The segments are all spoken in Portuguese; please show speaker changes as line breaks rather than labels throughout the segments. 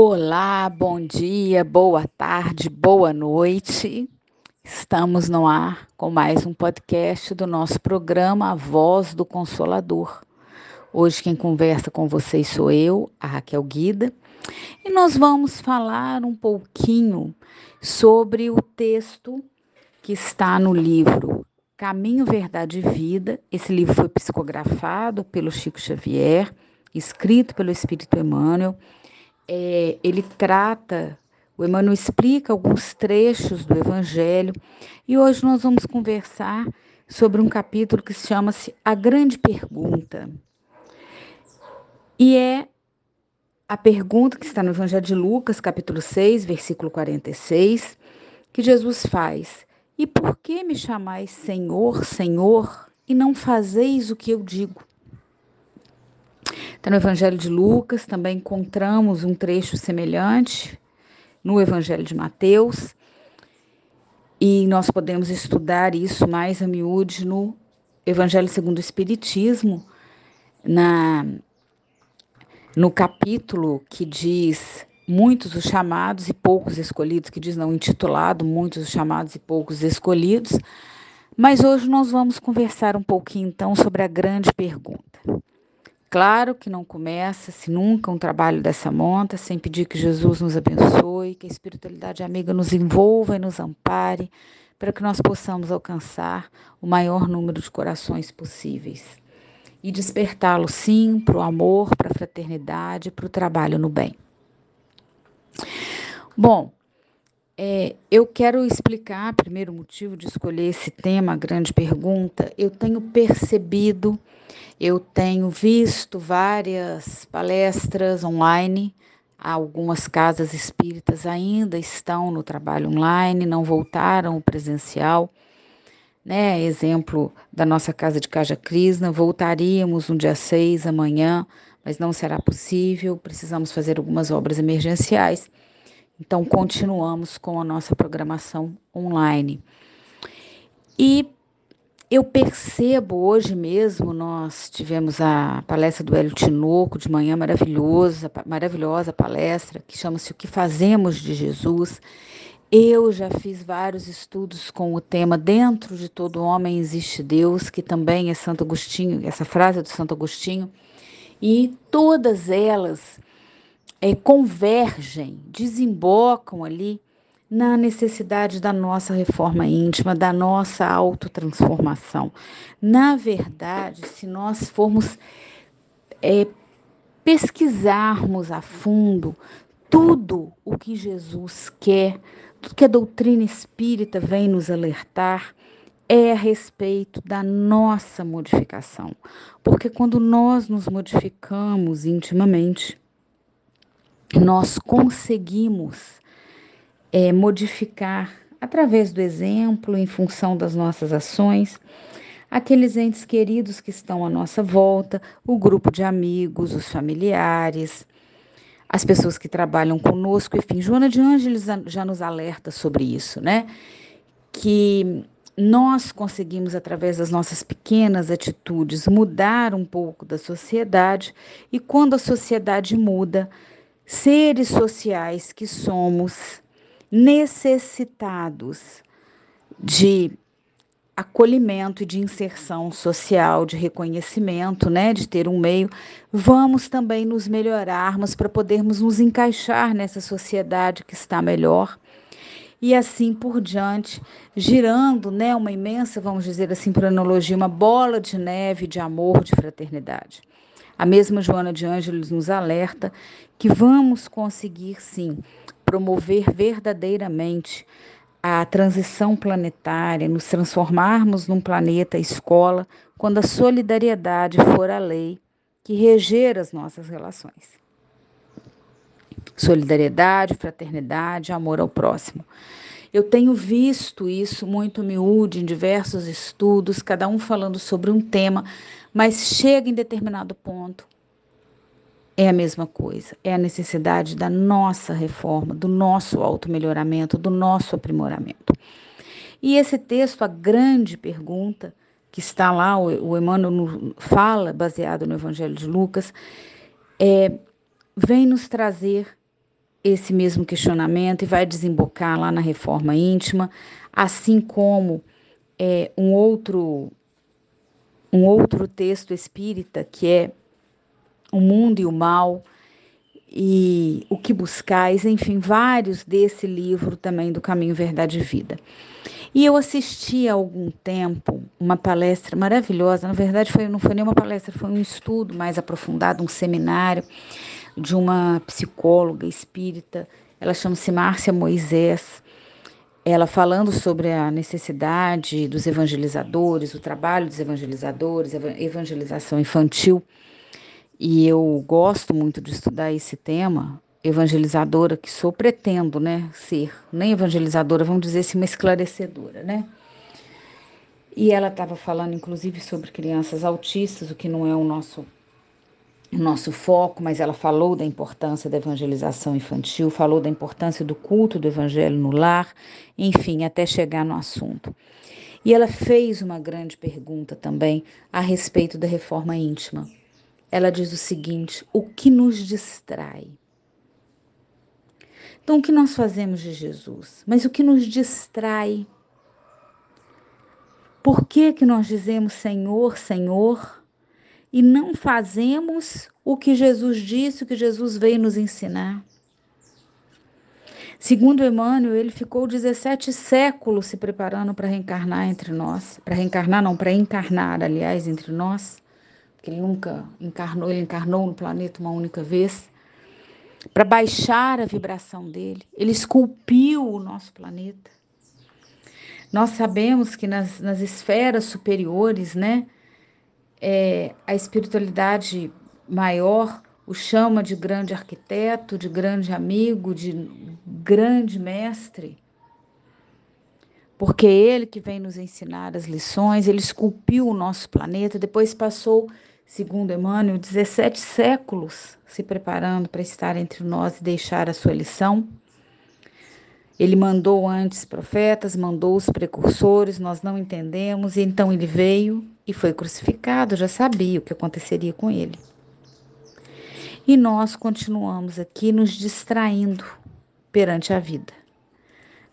Olá, bom dia, boa tarde, boa noite. Estamos no ar com mais um podcast do nosso programa A Voz do Consolador. Hoje quem conversa com vocês sou eu, a Raquel Guida, e nós vamos falar um pouquinho sobre o texto que está no livro Caminho, Verdade e Vida. Esse livro foi psicografado pelo Chico Xavier, escrito pelo Espírito Emmanuel é, ele trata, o Emmanuel explica alguns trechos do Evangelho e hoje nós vamos conversar sobre um capítulo que chama-se A Grande Pergunta. E é a pergunta que está no Evangelho de Lucas, capítulo 6, versículo 46, que Jesus faz: E por que me chamais Senhor, Senhor, e não fazeis o que eu digo? Está no Evangelho de Lucas, também encontramos um trecho semelhante no Evangelho de Mateus. E nós podemos estudar isso mais a miúde no Evangelho segundo o Espiritismo, na, no capítulo que diz muitos os chamados e poucos escolhidos, que diz não intitulado muitos os chamados e poucos escolhidos. Mas hoje nós vamos conversar um pouquinho então sobre a grande pergunta. Claro que não começa-se nunca um trabalho dessa monta sem pedir que Jesus nos abençoe, que a espiritualidade amiga nos envolva e nos ampare, para que nós possamos alcançar o maior número de corações possíveis e despertá-lo, sim, para o amor, para a fraternidade, para o trabalho no bem. Bom, é, eu quero explicar, primeiro motivo de escolher esse tema, a grande pergunta. Eu tenho percebido eu tenho visto várias palestras online, algumas casas espíritas ainda estão no trabalho online, não voltaram ao presencial. Né? Exemplo da nossa casa de Caja Crisna, voltaríamos no dia 6 amanhã, mas não será possível, precisamos fazer algumas obras emergenciais. Então, continuamos com a nossa programação online. E eu percebo hoje mesmo, nós tivemos a palestra do Hélio Tinoco de manhã, maravilhosa, maravilhosa palestra, que chama-se O que Fazemos de Jesus. Eu já fiz vários estudos com o tema Dentro de todo homem existe Deus, que também é Santo Agostinho, essa frase é do Santo Agostinho, e todas elas é, convergem, desembocam ali na necessidade da nossa reforma íntima, da nossa autotransformação. Na verdade, se nós formos é, pesquisarmos a fundo tudo o que Jesus quer, tudo que a doutrina espírita vem nos alertar, é a respeito da nossa modificação. Porque quando nós nos modificamos intimamente, nós conseguimos é, modificar, através do exemplo, em função das nossas ações, aqueles entes queridos que estão à nossa volta, o grupo de amigos, os familiares, as pessoas que trabalham conosco, enfim. Joana de Ângeles já nos alerta sobre isso, né? Que nós conseguimos, através das nossas pequenas atitudes, mudar um pouco da sociedade, e quando a sociedade muda, seres sociais que somos, necessitados de acolhimento e de inserção social, de reconhecimento, né, de ter um meio, vamos também nos melhorarmos para podermos nos encaixar nessa sociedade que está melhor e assim por diante, girando, né, uma imensa, vamos dizer assim, por analogia, uma bola de neve de amor, de fraternidade. A mesma Joana de Ângeles nos alerta que vamos conseguir sim promover verdadeiramente a transição planetária, nos transformarmos num planeta escola, quando a solidariedade for a lei que reger as nossas relações. Solidariedade, fraternidade, amor ao próximo. Eu tenho visto isso muito miúde em diversos estudos, cada um falando sobre um tema, mas chega em determinado ponto é a mesma coisa, é a necessidade da nossa reforma, do nosso auto-melhoramento, do nosso aprimoramento. E esse texto, a grande pergunta, que está lá, o, Emmanuel fala, baseado no Evangelho de Lucas, é, vem nos trazer esse mesmo questionamento e vai desembocar lá na reforma íntima, assim como é, um outro um outro texto espírita que é o mundo e o mal e o que buscais, enfim, vários desse livro também do Caminho Verdade e Vida. E eu assisti há algum tempo uma palestra maravilhosa, na verdade foi, não foi nem uma palestra, foi um estudo mais aprofundado, um seminário de uma psicóloga espírita, ela chama-se Márcia Moisés, ela falando sobre a necessidade dos evangelizadores, o trabalho dos evangelizadores, evangelização infantil. E eu gosto muito de estudar esse tema, evangelizadora que sou, pretendo, né, ser, nem evangelizadora, vamos dizer assim, uma esclarecedora, né? E ela estava falando, inclusive, sobre crianças autistas, o que não é o nosso nosso foco, mas ela falou da importância da evangelização infantil, falou da importância do culto do evangelho no lar, enfim, até chegar no assunto. E ela fez uma grande pergunta também a respeito da reforma íntima. Ela diz o seguinte: o que nos distrai? Então, o que nós fazemos de Jesus? Mas o que nos distrai? Por que, que nós dizemos Senhor, Senhor? e não fazemos o que Jesus disse, o que Jesus veio nos ensinar. Segundo Emmanuel, ele ficou 17 séculos se preparando para reencarnar entre nós. Para reencarnar, não, para encarnar, aliás, entre nós. Porque ele nunca encarnou, ele encarnou no planeta uma única vez. Para baixar a vibração dele. Ele esculpiu o nosso planeta. Nós sabemos que nas, nas esferas superiores, né? é, a espiritualidade maior o chama de grande arquiteto, de grande amigo, de grande mestre. Porque é ele que vem nos ensinar as lições, ele esculpiu o nosso planeta, depois passou, segundo Emmanuel, 17 séculos se preparando para estar entre nós e deixar a sua lição. Ele mandou antes profetas, mandou os precursores, nós não entendemos, e então ele veio e foi crucificado, já sabia o que aconteceria com ele. E nós continuamos aqui nos distraindo perante a vida,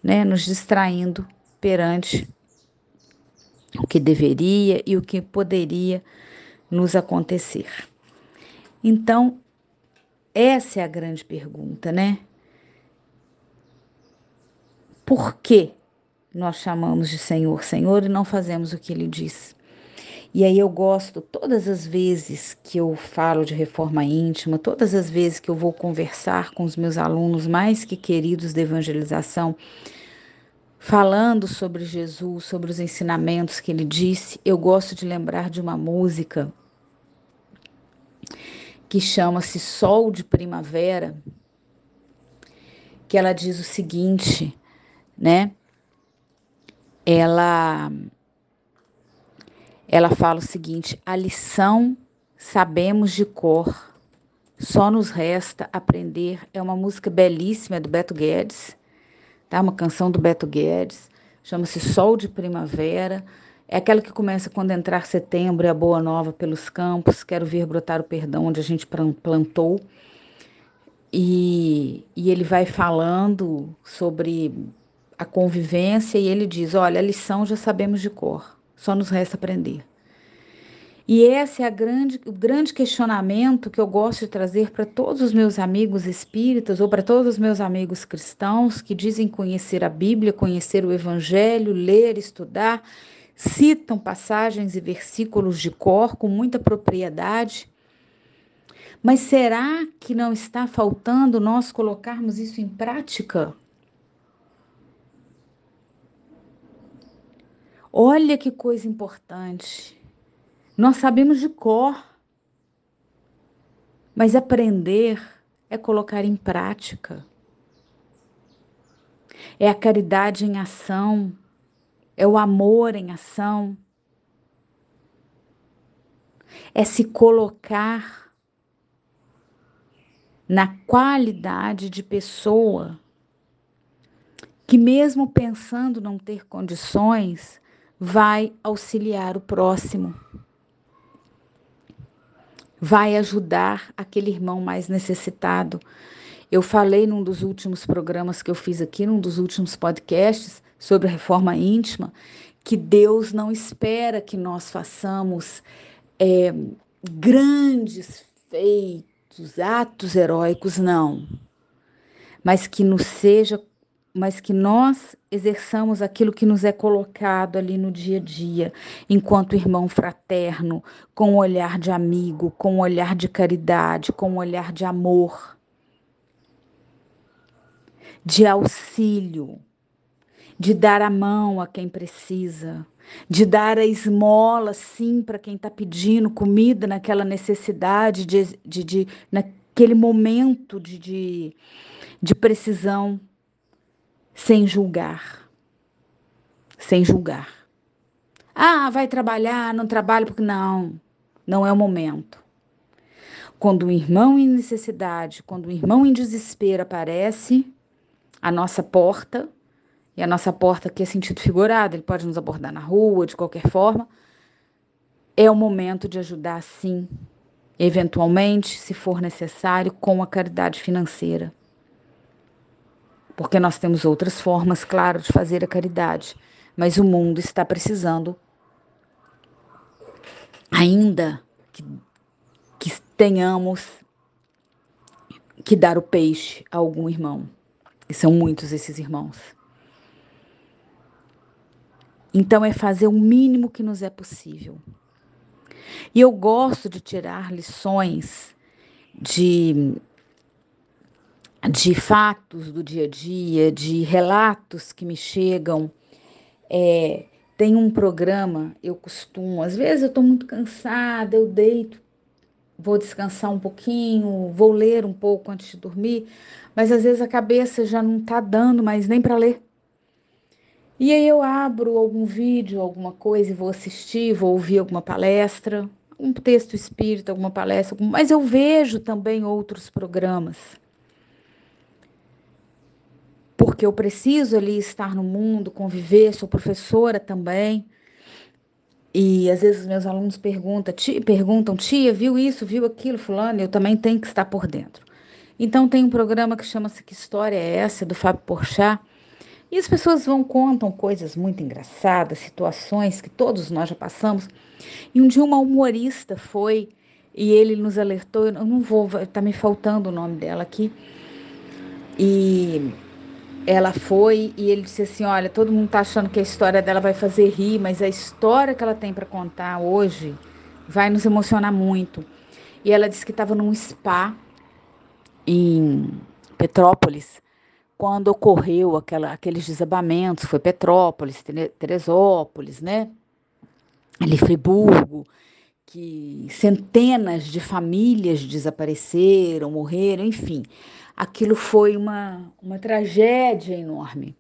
né? Nos distraindo perante o que deveria e o que poderia nos acontecer. Então, essa é a grande pergunta, né? Por que nós chamamos de Senhor, Senhor e não fazemos o que ele diz? E aí eu gosto, todas as vezes que eu falo de reforma íntima, todas as vezes que eu vou conversar com os meus alunos mais que queridos de evangelização, falando sobre Jesus, sobre os ensinamentos que ele disse, eu gosto de lembrar de uma música que chama-se Sol de Primavera, que ela diz o seguinte: né? Ela ela fala o seguinte: a lição sabemos de cor, só nos resta aprender. É uma música belíssima do Beto Guedes, tá? Uma canção do Beto Guedes, chama-se Sol de Primavera. É aquela que começa quando entrar setembro e a boa nova pelos campos. Quero ver brotar o perdão onde a gente plantou. E, e ele vai falando sobre a convivência e ele diz: olha, a lição já sabemos de cor, só nos resta aprender. E esse é grande, o grande questionamento que eu gosto de trazer para todos os meus amigos espíritas ou para todos os meus amigos cristãos que dizem conhecer a Bíblia, conhecer o Evangelho, ler, estudar, citam passagens e versículos de cor com muita propriedade. Mas será que não está faltando nós colocarmos isso em prática? Olha que coisa importante. Nós sabemos de cor, mas aprender é colocar em prática. É a caridade em ação, é o amor em ação, é se colocar na qualidade de pessoa que, mesmo pensando não ter condições, vai auxiliar o próximo, vai ajudar aquele irmão mais necessitado. Eu falei num dos últimos programas que eu fiz aqui, num dos últimos podcasts sobre a reforma íntima, que Deus não espera que nós façamos é, grandes feitos, atos heróicos, não. Mas que nos seja, mas que nós exerçamos aquilo que nos é colocado ali no dia a dia, enquanto irmão fraterno, com um olhar de amigo, com um olhar de caridade, com um olhar de amor, de auxílio, de dar a mão a quem precisa, de dar a esmola, sim, para quem está pedindo comida naquela necessidade, de, de, de naquele momento de, de, de precisão, sem julgar. Sem julgar. Ah, vai trabalhar, não trabalha, porque não, não é o momento. Quando um irmão em necessidade, quando um irmão em desespero aparece à nossa porta, e a nossa porta aqui é sentido figurado, ele pode nos abordar na rua, de qualquer forma. É o momento de ajudar, sim, eventualmente, se for necessário, com a caridade financeira. Porque nós temos outras formas, claro, de fazer a caridade, mas o mundo está precisando ainda que, que tenhamos que dar o peixe a algum irmão. E são muitos esses irmãos. Então, é fazer o mínimo que nos é possível. E eu gosto de tirar lições de, de fatos do dia a dia, de relatos que me chegam. É, tem um programa, eu costumo, às vezes eu estou muito cansada, eu deito, vou descansar um pouquinho, vou ler um pouco antes de dormir, mas às vezes a cabeça já não está dando mais nem para ler. E aí eu abro algum vídeo, alguma coisa e vou assistir, vou ouvir alguma palestra, um texto espírita, alguma palestra, mas eu vejo também outros programas. Porque eu preciso ali estar no mundo, conviver, sou professora também. E às vezes meus alunos perguntam, tia, perguntam, tia, viu isso, viu aquilo, fulano, eu também tenho que estar por dentro. Então tem um programa que chama-se Que História é Essa, do Fábio Porchat, e as pessoas vão contam coisas muito engraçadas, situações que todos nós já passamos. E um dia uma humorista foi e ele nos alertou, eu não vou, tá me faltando o nome dela aqui. E ela foi e ele disse assim: "Olha, todo mundo tá achando que a história dela vai fazer rir, mas a história que ela tem para contar hoje vai nos emocionar muito". E ela disse que estava num spa em Petrópolis quando ocorreu aquela, aqueles desabamentos, foi Petrópolis, Teresópolis, né? Ali Friburgo, que centenas de famílias desapareceram, morreram, enfim. Aquilo foi uma, uma tragédia enorme.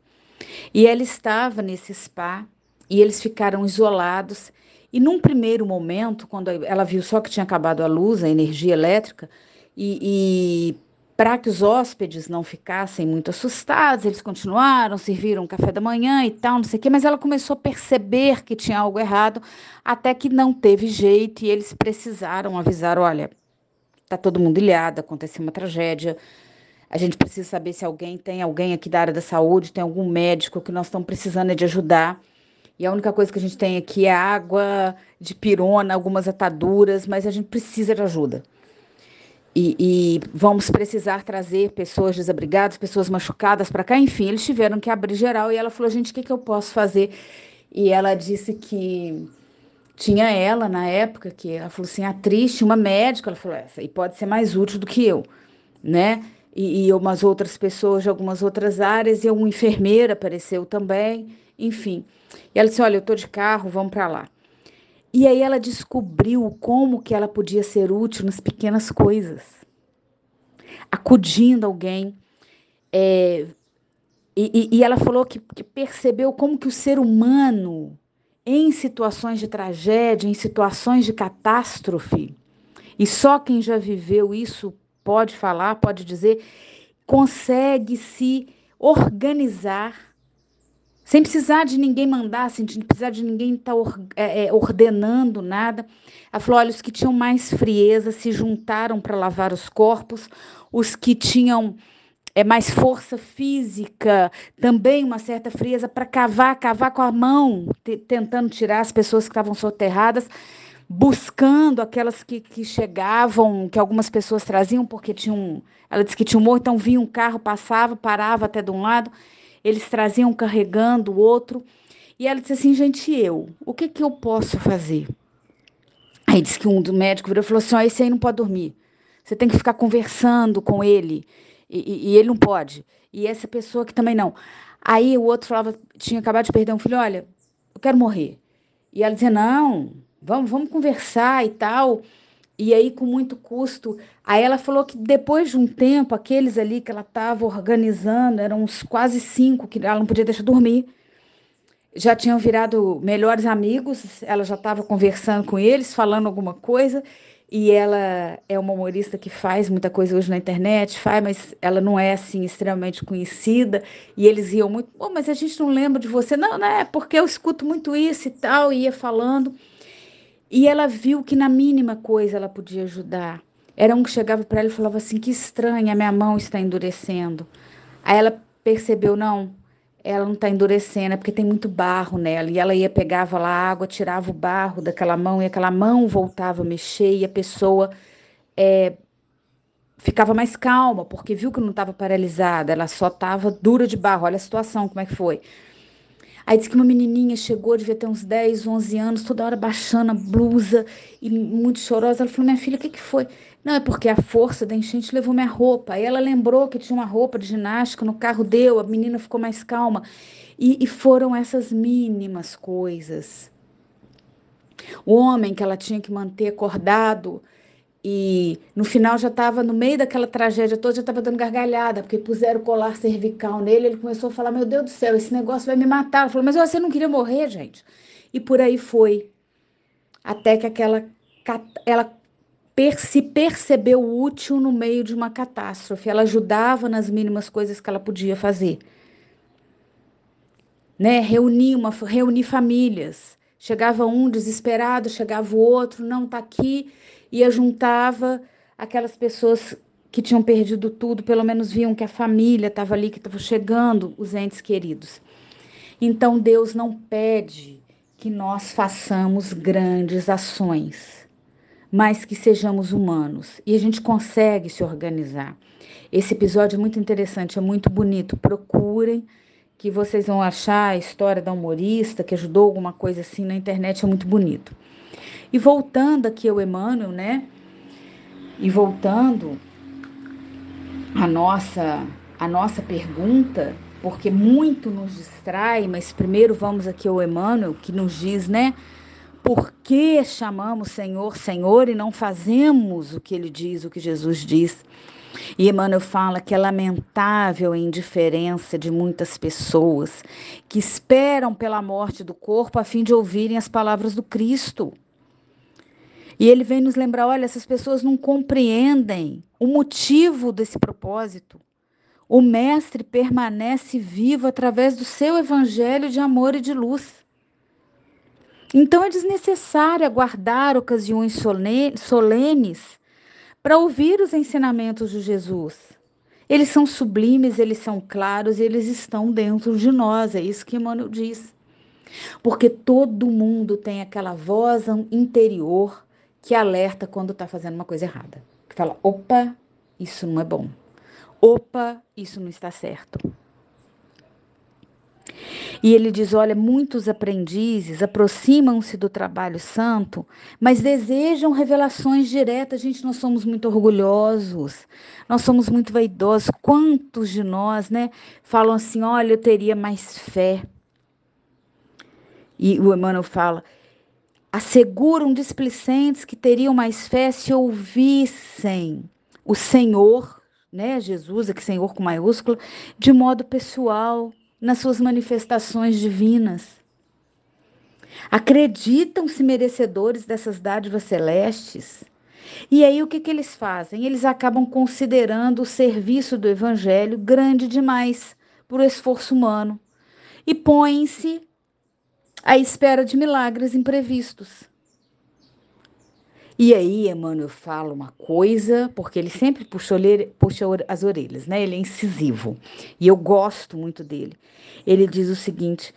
E ela estava nesse spa e eles ficaram isolados. E num primeiro momento, quando ela viu só que tinha acabado a luz, a energia elétrica, e, e para que os hóspedes não ficassem muito assustados, eles continuaram, serviram café da manhã e tal, não sei o quê, mas ela começou a perceber que tinha algo errado, até que não teve jeito e eles precisaram avisar: olha, tá todo mundo ilhado, aconteceu uma tragédia. A gente precisa saber se alguém tem alguém aqui da área da saúde, tem algum médico que nós estamos precisando de ajudar. E a única coisa que a gente tem aqui é água de pirona, algumas ataduras, mas a gente precisa de ajuda. E, e, vamos precisar trazer pessoas desabrigadas, pessoas machucadas para cá. Enfim, eles tiveram que abrir geral e ela falou: gente, o que, que eu posso fazer? E ela disse que tinha ela na época, que ela falou assim: atriz, tinha uma médica. Ela falou: essa aí pode ser mais útil do que eu, né? E, e umas outras pessoas de algumas outras áreas, e uma enfermeira apareceu também, enfim. E ela disse: olha, eu tô de carro, vamos para lá. E aí ela descobriu como que ela podia ser útil nas pequenas coisas, acudindo alguém. É, e, e, ela falou que, que percebeu como que o ser humano, em situações de tragédia, em situações de catástrofe, e só quem já viveu isso pode falar, pode dizer, consegue se organizar sem precisar de ninguém mandar, sem precisar de ninguém estar tá é, é, ordenando nada. Ela falou: olha, os que tinham mais frieza se juntaram para lavar os corpos, os que tinham é mais força física, também uma certa frieza para cavar, cavar com a mão, tentando tirar as pessoas que estavam soterradas, buscando aquelas que, que chegavam, que algumas pessoas traziam, porque tinham. Ela disse que tinha um morro, então vinha um carro, passava, parava até de um lado, eles traziam carregando o outro. E ela disse assim, gente, eu, o que, que eu posso fazer? Aí disse que um do médico virou e falou assim: oh, esse aí não pode dormir. Você tem que ficar conversando com ele. E, e, e, ele não pode. E essa pessoa que também não. Aí o outro falava, tinha acabado de perder um filho, olha, eu quero morrer. E ela dizia, não, vamos, vamos conversar e tal. E aí, com muito custo. Aí ela falou que depois de um tempo, aqueles ali que ela estava organizando, eram uns quase cinco, que ela não podia deixar dormir já tinham virado melhores amigos, ela já estava conversando com eles, falando alguma coisa, e ela é uma humorista que faz muita coisa hoje na internet, faz, mas ela não é assim extremamente conhecida, e eles iam muito, oh, mas a gente não lembra de você, não, não é porque eu escuto muito isso e tal, e ia falando, e ela viu que na mínima coisa ela podia ajudar. Era um que chegava para ela e falava assim: que estranha, minha mão está endurecendo. Aí ela percebeu, não, ela não está endurecendo, é porque tem muito barro nela. E ela ia, pegava lá água, tirava o barro daquela mão, e aquela mão voltava a mexer, e a pessoa é, ficava mais calma, porque viu que não estava paralisada, ela só estava dura de barro. Olha a situação, como é que foi. Aí disse que uma menininha chegou, devia ter uns 10, 11 anos, toda hora baixando a blusa e muito chorosa. Ela falou: Minha filha, o que, que foi? Não, é porque a força da enchente levou minha roupa. Aí ela lembrou que tinha uma roupa de ginástica no carro, deu, a menina ficou mais calma. E, e foram essas mínimas coisas. O homem que ela tinha que manter acordado e no final já estava no meio daquela tragédia toda, já estava dando gargalhada, porque puseram o colar cervical nele. Ele começou a falar: Meu Deus do céu, esse negócio vai me matar. Ela falou: Mas você não queria morrer, gente? E por aí foi. Até que aquela. Ela se percebeu útil no meio de uma catástrofe. Ela ajudava nas mínimas coisas que ela podia fazer. Né? Reunir, uma, reunir famílias. Chegava um desesperado, chegava o outro, não está aqui, e ajuntava aquelas pessoas que tinham perdido tudo, pelo menos viam que a família estava ali, que estava chegando, os entes queridos. Então Deus não pede que nós façamos grandes ações mas que sejamos humanos. E a gente consegue se organizar. Esse episódio é muito interessante, é muito bonito. Procurem que vocês vão achar a história da humorista que ajudou alguma coisa assim na internet, é muito bonito. E voltando aqui ao Emmanuel, né? E voltando a nossa a nossa pergunta, porque muito nos distrai, mas primeiro vamos aqui ao Emmanuel que nos diz, né? Por que chamamos Senhor, Senhor e não fazemos o que ele diz, o que Jesus diz? E Emmanuel fala que é lamentável a indiferença de muitas pessoas que esperam pela morte do corpo a fim de ouvirem as palavras do Cristo. E ele vem nos lembrar: olha, essas pessoas não compreendem o motivo desse propósito. O Mestre permanece vivo através do seu evangelho de amor e de luz. Então é desnecessário aguardar ocasiões solenes para ouvir os ensinamentos de Jesus. Eles são sublimes, eles são claros, eles estão dentro de nós, é isso que Emmanuel diz. Porque todo mundo tem aquela voz interior que alerta quando está fazendo uma coisa errada. Que fala: opa, isso não é bom. Opa, isso não está certo. E ele diz: olha, muitos aprendizes aproximam-se do trabalho santo, mas desejam revelações diretas. Gente, nós somos muito orgulhosos, nós somos muito vaidosos. Quantos de nós, né, falam assim: olha, eu teria mais fé. E o Emmanuel fala: asseguram displicentes que teriam mais fé se ouvissem o Senhor, né, Jesus, aqui Senhor com maiúsculo, de modo pessoal nas suas manifestações divinas. Acreditam-se merecedores dessas dádivas celestes. E aí o que, que eles fazem? Eles acabam considerando o serviço do evangelho grande demais por esforço humano e põem-se à espera de milagres imprevistos. E aí, Emmanuel fala uma coisa, porque ele sempre puxa, puxa as orelhas, né? Ele é incisivo. E eu gosto muito dele. Ele diz o seguinte: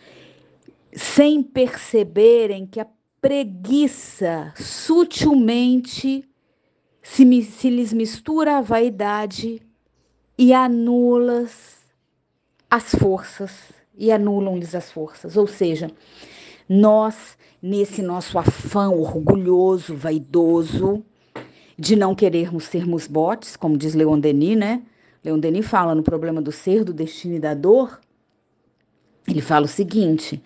sem perceberem que a preguiça sutilmente se, se lhes mistura a vaidade e anulas as forças, e anulam-lhes as forças. Ou seja, nós, nesse nosso afã orgulhoso, vaidoso, de não querermos sermos botes, como diz Leon Denis, né? Leon Denis fala no problema do ser, do destino e da dor. Ele fala o seguinte: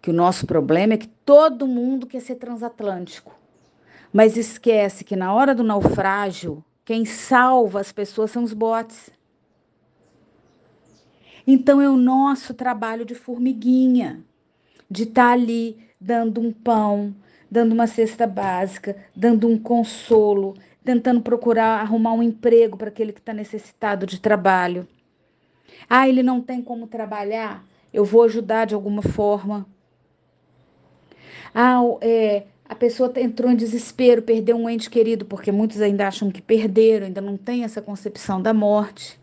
que o nosso problema é que todo mundo quer ser transatlântico, mas esquece que na hora do naufrágio, quem salva as pessoas são os botes. Então é o nosso trabalho de formiguinha de estar tá ali dando um pão, dando uma cesta básica, dando um consolo, tentando procurar arrumar um emprego para aquele que está necessitado de trabalho. Ah, ele não tem como trabalhar, eu vou ajudar de alguma forma. Ah, é, a pessoa entrou em desespero, perdeu um ente querido, porque muitos ainda acham que perderam, ainda não tem essa concepção da morte.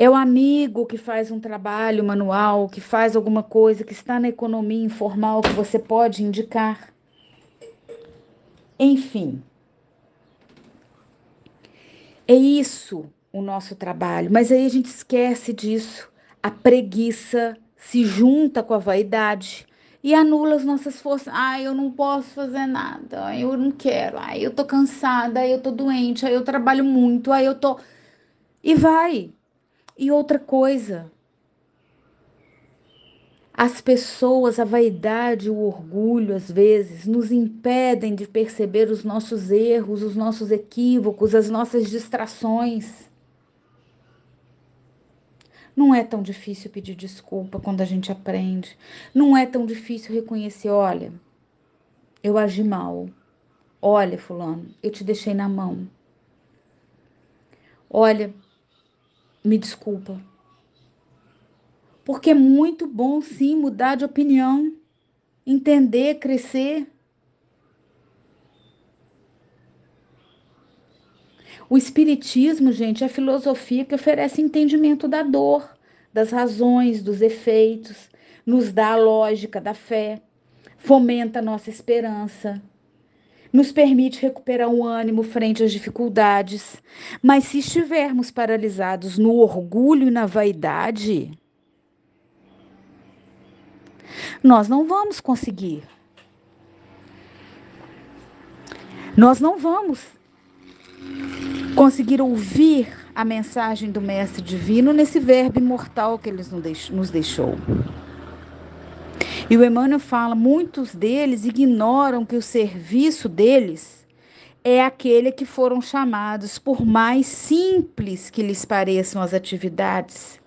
É o amigo que faz um trabalho manual, que faz alguma coisa, que está na economia informal, que você pode indicar. Enfim. É isso o nosso trabalho, mas aí a gente esquece disso. A preguiça se junta com a vaidade e anula as nossas forças. Ah, eu não posso fazer nada. Eu não quero. Ah, eu tô cansada, eu tô doente, aí eu trabalho muito, aí eu tô e vai. E outra coisa, as pessoas, a vaidade, o orgulho, às vezes, nos impedem de perceber os nossos erros, os nossos equívocos, as nossas distrações. Não é tão difícil pedir desculpa quando a gente aprende. Não é tão difícil reconhecer: olha, eu agi mal. Olha, Fulano, eu te deixei na mão. Olha, me desculpa. Porque é muito bom, sim, mudar de opinião, entender, crescer. O Espiritismo, gente, é filosofia que oferece entendimento da dor, das razões, dos efeitos, nos dá a lógica da fé, fomenta a nossa esperança, nos permite recuperar o ânimo frente às dificuldades. Mas se estivermos paralisados no orgulho e na vaidade, nós não vamos conseguir. Nós não vamos conseguir ouvir a mensagem do Mestre Divino nesse verbo imortal que ele nos deixou. E o Emmanuel fala: muitos deles ignoram que o serviço deles é aquele que foram chamados, por mais simples que lhes pareçam as atividades,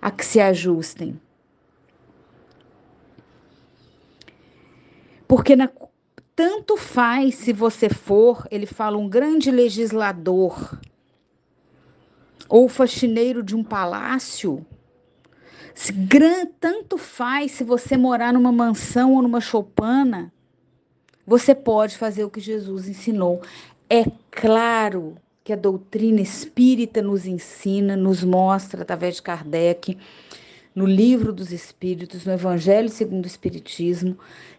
a que se ajustem. Porque na, tanto faz se você for, ele fala, um grande legislador ou faxineiro de um palácio, se gran, tanto faz se você morar numa mansão ou numa choupana, você pode fazer o que Jesus ensinou. É claro que a doutrina espírita nos ensina, nos mostra através de Kardec, no livro dos Espíritos, no Evangelho segundo o Espiritismo,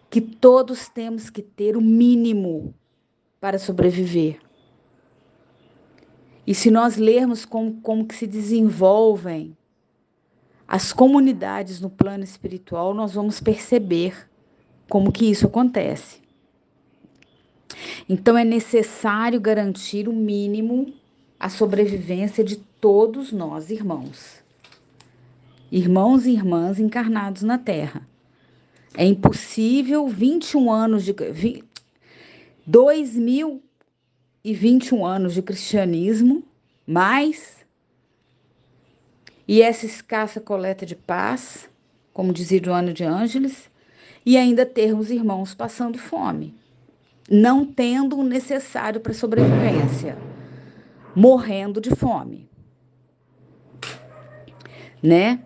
que todos temos que ter o mínimo para sobreviver. E se nós lermos como, como que se desenvolvem as comunidades no plano espiritual, nós vamos perceber como que isso acontece. Então é necessário garantir o mínimo a sobrevivência de todos nós, irmãos. Irmãos e irmãs encarnados na Terra. É impossível 21 anos de 2021 anos de cristianismo, mais e essa escassa coleta de paz, como dizia Joana de Ângeles, e ainda termos irmãos passando fome, não tendo o necessário para sobrevivência, morrendo de fome. Né?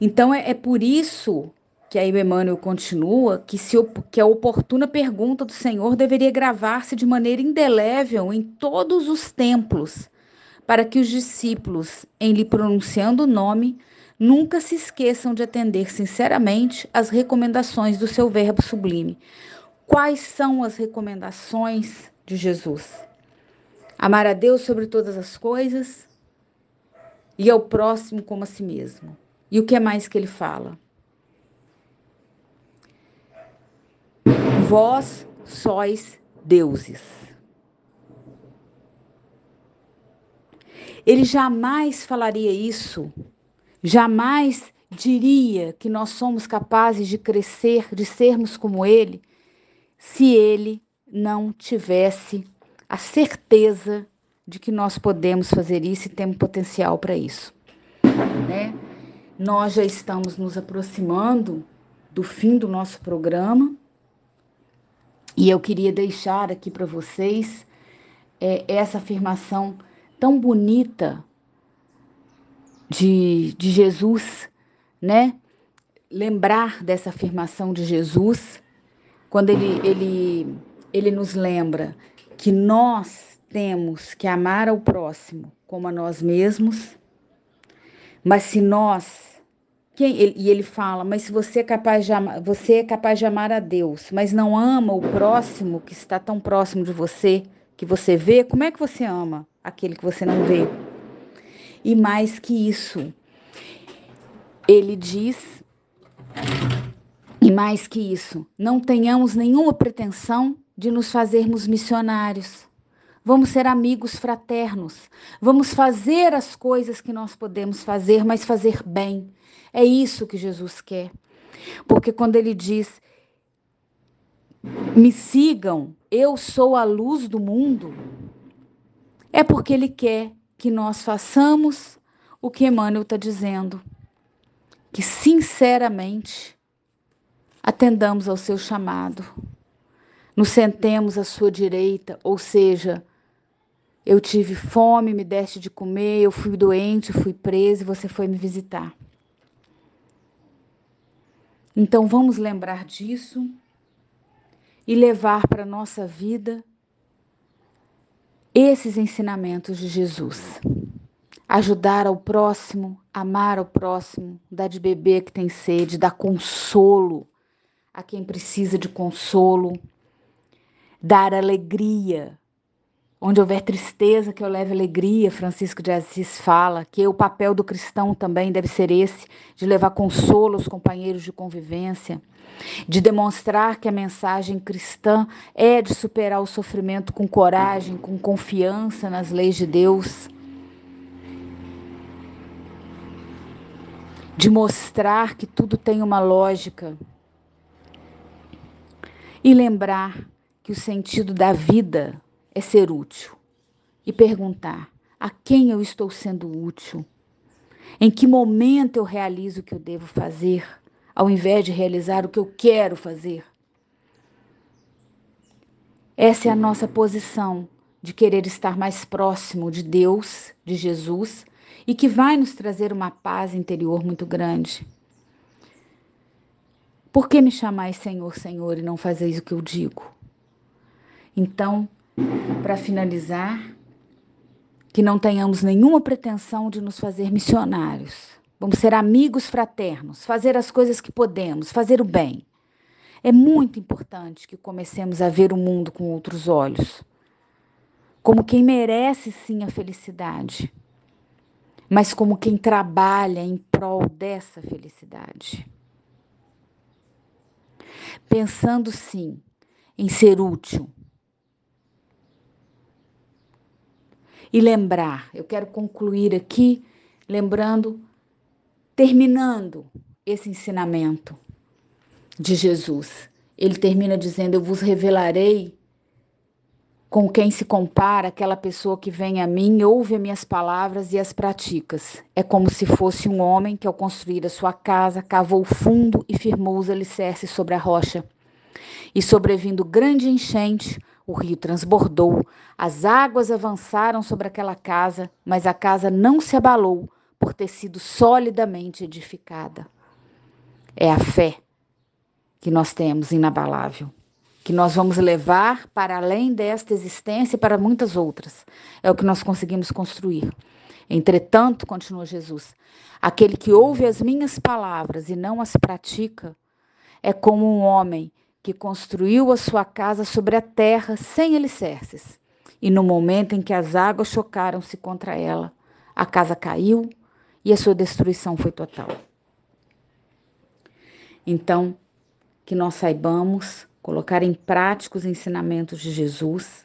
Então é, é por isso que aí Emmanuel continua, que, se, que a oportuna pergunta do Senhor deveria gravar-se de maneira indelével em todos os templos, para que os discípulos, em lhe pronunciando o nome, nunca se esqueçam de atender sinceramente às recomendações do seu verbo sublime. Quais são as recomendações de Jesus? Amar a Deus sobre todas as coisas e ao próximo como a si mesmo. E o que é mais que ele fala? Vós sois deuses. Ele jamais falaria isso, jamais diria que nós somos capazes de crescer, de sermos como ele, se ele não tivesse a certeza de que nós podemos fazer isso e temos potencial para isso. Né? Nós já estamos nos aproximando do fim do nosso programa. E eu queria deixar aqui para vocês é, essa afirmação tão bonita de, de Jesus, né? Lembrar dessa afirmação de Jesus, quando ele, ele, ele nos lembra que nós temos que amar ao próximo como a nós mesmos, mas se nós quem, ele, e ele fala, mas se você é capaz de amar, você é capaz de amar a Deus, mas não ama o próximo que está tão próximo de você, que você vê, como é que você ama aquele que você não vê? E mais que isso, ele diz, e mais que isso, não tenhamos nenhuma pretensão de nos fazermos missionários. Vamos ser amigos fraternos. Vamos fazer as coisas que nós podemos fazer, mas fazer bem é isso que Jesus quer. Porque quando ele diz: Me sigam, eu sou a luz do mundo, é porque ele quer que nós façamos o que Emmanuel está dizendo. Que sinceramente atendamos ao seu chamado, nos sentemos à sua direita, ou seja, eu tive fome, me deste de comer, eu fui doente, fui preso e você foi me visitar. Então vamos lembrar disso e levar para a nossa vida esses ensinamentos de Jesus. Ajudar ao próximo, amar ao próximo, dar de beber que tem sede, dar consolo a quem precisa de consolo, dar alegria Onde houver tristeza, que eu leve alegria, Francisco de Assis fala, que o papel do cristão também deve ser esse, de levar consolo aos companheiros de convivência, de demonstrar que a mensagem cristã é de superar o sofrimento com coragem, com confiança nas leis de Deus. De mostrar que tudo tem uma lógica. E lembrar que o sentido da vida é ser útil e perguntar: a quem eu estou sendo útil? Em que momento eu realizo o que eu devo fazer, ao invés de realizar o que eu quero fazer? Essa é a nossa posição de querer estar mais próximo de Deus, de Jesus, e que vai nos trazer uma paz interior muito grande. Por que me chamais Senhor, Senhor e não fazeis o que eu digo? Então, para finalizar, que não tenhamos nenhuma pretensão de nos fazer missionários. Vamos ser amigos fraternos, fazer as coisas que podemos, fazer o bem. É muito importante que comecemos a ver o mundo com outros olhos, como quem merece sim a felicidade, mas como quem trabalha em prol dessa felicidade. Pensando sim em ser útil, e lembrar. Eu quero concluir aqui lembrando, terminando esse ensinamento de Jesus. Ele termina dizendo: Eu vos revelarei com quem se compara aquela pessoa que vem a mim, ouve as minhas palavras e as praticas. É como se fosse um homem que, ao construir a sua casa, cavou fundo e firmou os alicerces sobre a rocha. E sobrevindo grande enchente, o rio transbordou, as águas avançaram sobre aquela casa, mas a casa não se abalou por ter sido solidamente edificada. É a fé que nós temos inabalável, que nós vamos levar para além desta existência e para muitas outras. É o que nós conseguimos construir. Entretanto, continua Jesus, aquele que ouve as minhas palavras e não as pratica é como um homem que construiu a sua casa sobre a terra sem alicerces. E no momento em que as águas chocaram-se contra ela, a casa caiu e a sua destruição foi total. Então, que nós saibamos colocar em prática os ensinamentos de Jesus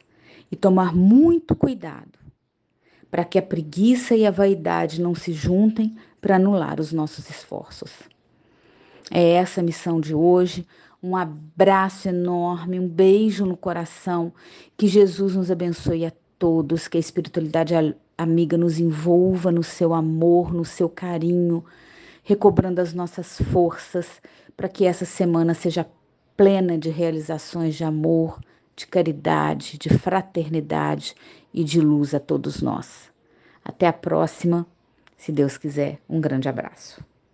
e tomar muito cuidado para que a preguiça e a vaidade não se juntem para anular os nossos esforços. É essa a missão de hoje. Um abraço enorme, um beijo no coração. Que Jesus nos abençoe a todos, que a espiritualidade amiga nos envolva no seu amor, no seu carinho, recobrando as nossas forças para que essa semana seja plena de realizações de amor, de caridade, de fraternidade e de luz a todos nós. Até a próxima, se Deus quiser. Um grande abraço.